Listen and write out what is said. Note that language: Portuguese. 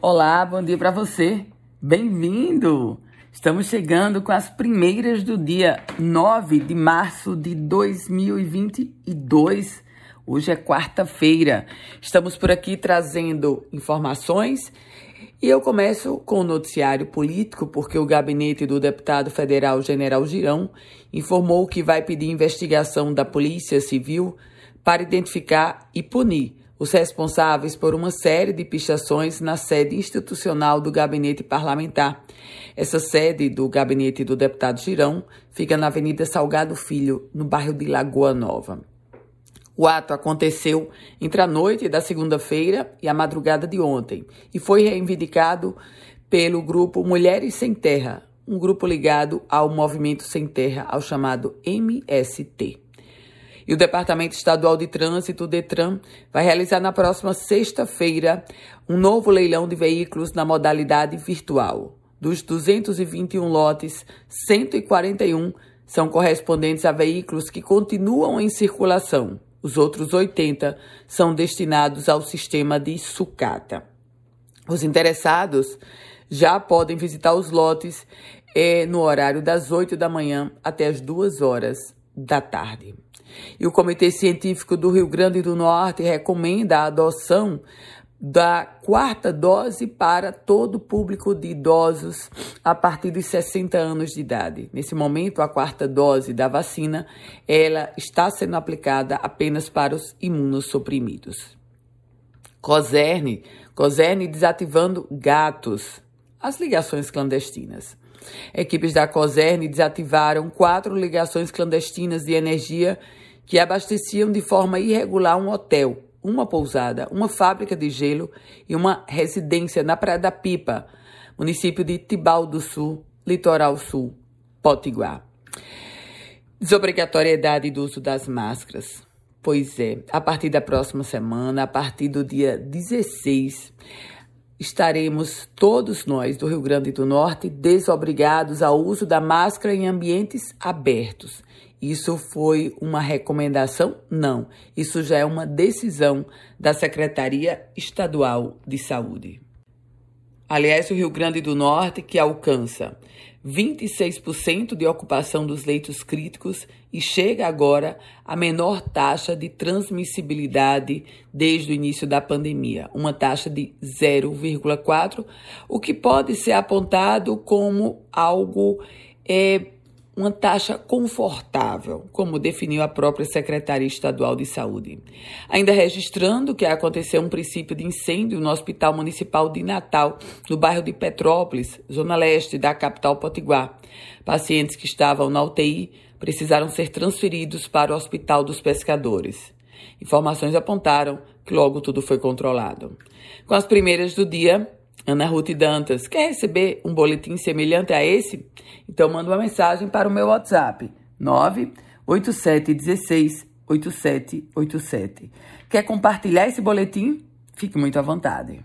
Olá, bom dia para você. Bem-vindo! Estamos chegando com as primeiras do dia 9 de março de 2022. Hoje é quarta-feira. Estamos por aqui trazendo informações e eu começo com o noticiário político, porque o gabinete do deputado federal General Girão informou que vai pedir investigação da Polícia Civil para identificar e punir os responsáveis por uma série de pichações na sede institucional do gabinete parlamentar. Essa sede do gabinete do deputado Girão fica na Avenida Salgado Filho, no bairro de Lagoa Nova. O ato aconteceu entre a noite da segunda-feira e a madrugada de ontem e foi reivindicado pelo grupo Mulheres Sem Terra, um grupo ligado ao Movimento Sem Terra, ao chamado MST. E o Departamento Estadual de Trânsito, DETRAN, vai realizar na próxima sexta-feira um novo leilão de veículos na modalidade virtual. Dos 221 lotes, 141 são correspondentes a veículos que continuam em circulação. Os outros 80 são destinados ao sistema de sucata. Os interessados já podem visitar os lotes é, no horário das 8 da manhã até as 2 horas da tarde. E o Comitê Científico do Rio Grande do Norte recomenda a adoção da quarta dose para todo o público de idosos a partir dos 60 anos de idade. Nesse momento, a quarta dose da vacina, ela está sendo aplicada apenas para os imunossuprimidos. Coserne, Coserne desativando gatos, as ligações clandestinas. Equipes da Coserne desativaram quatro ligações clandestinas de energia que abasteciam de forma irregular um hotel, uma pousada, uma fábrica de gelo e uma residência na Praia da Pipa, município de Tibau do Sul, Litoral Sul, Potiguar. Desobrigatoriedade do uso das máscaras. Pois é, a partir da próxima semana, a partir do dia 16, estaremos todos nós do Rio Grande do Norte desobrigados ao uso da máscara em ambientes abertos. Isso foi uma recomendação? Não. Isso já é uma decisão da Secretaria Estadual de Saúde. Aliás, o Rio Grande do Norte, que alcança 26% de ocupação dos leitos críticos e chega agora à menor taxa de transmissibilidade desde o início da pandemia, uma taxa de 0,4, o que pode ser apontado como algo é, uma taxa confortável, como definiu a própria Secretaria Estadual de Saúde. Ainda registrando que aconteceu um princípio de incêndio no Hospital Municipal de Natal, no bairro de Petrópolis, zona leste da capital Potiguar. Pacientes que estavam na UTI precisaram ser transferidos para o Hospital dos Pescadores. Informações apontaram que logo tudo foi controlado. Com as primeiras do dia, Ana Ruth Dantas, quer receber um boletim semelhante a esse? Então manda uma mensagem para o meu WhatsApp 98716 8787. Quer compartilhar esse boletim? Fique muito à vontade.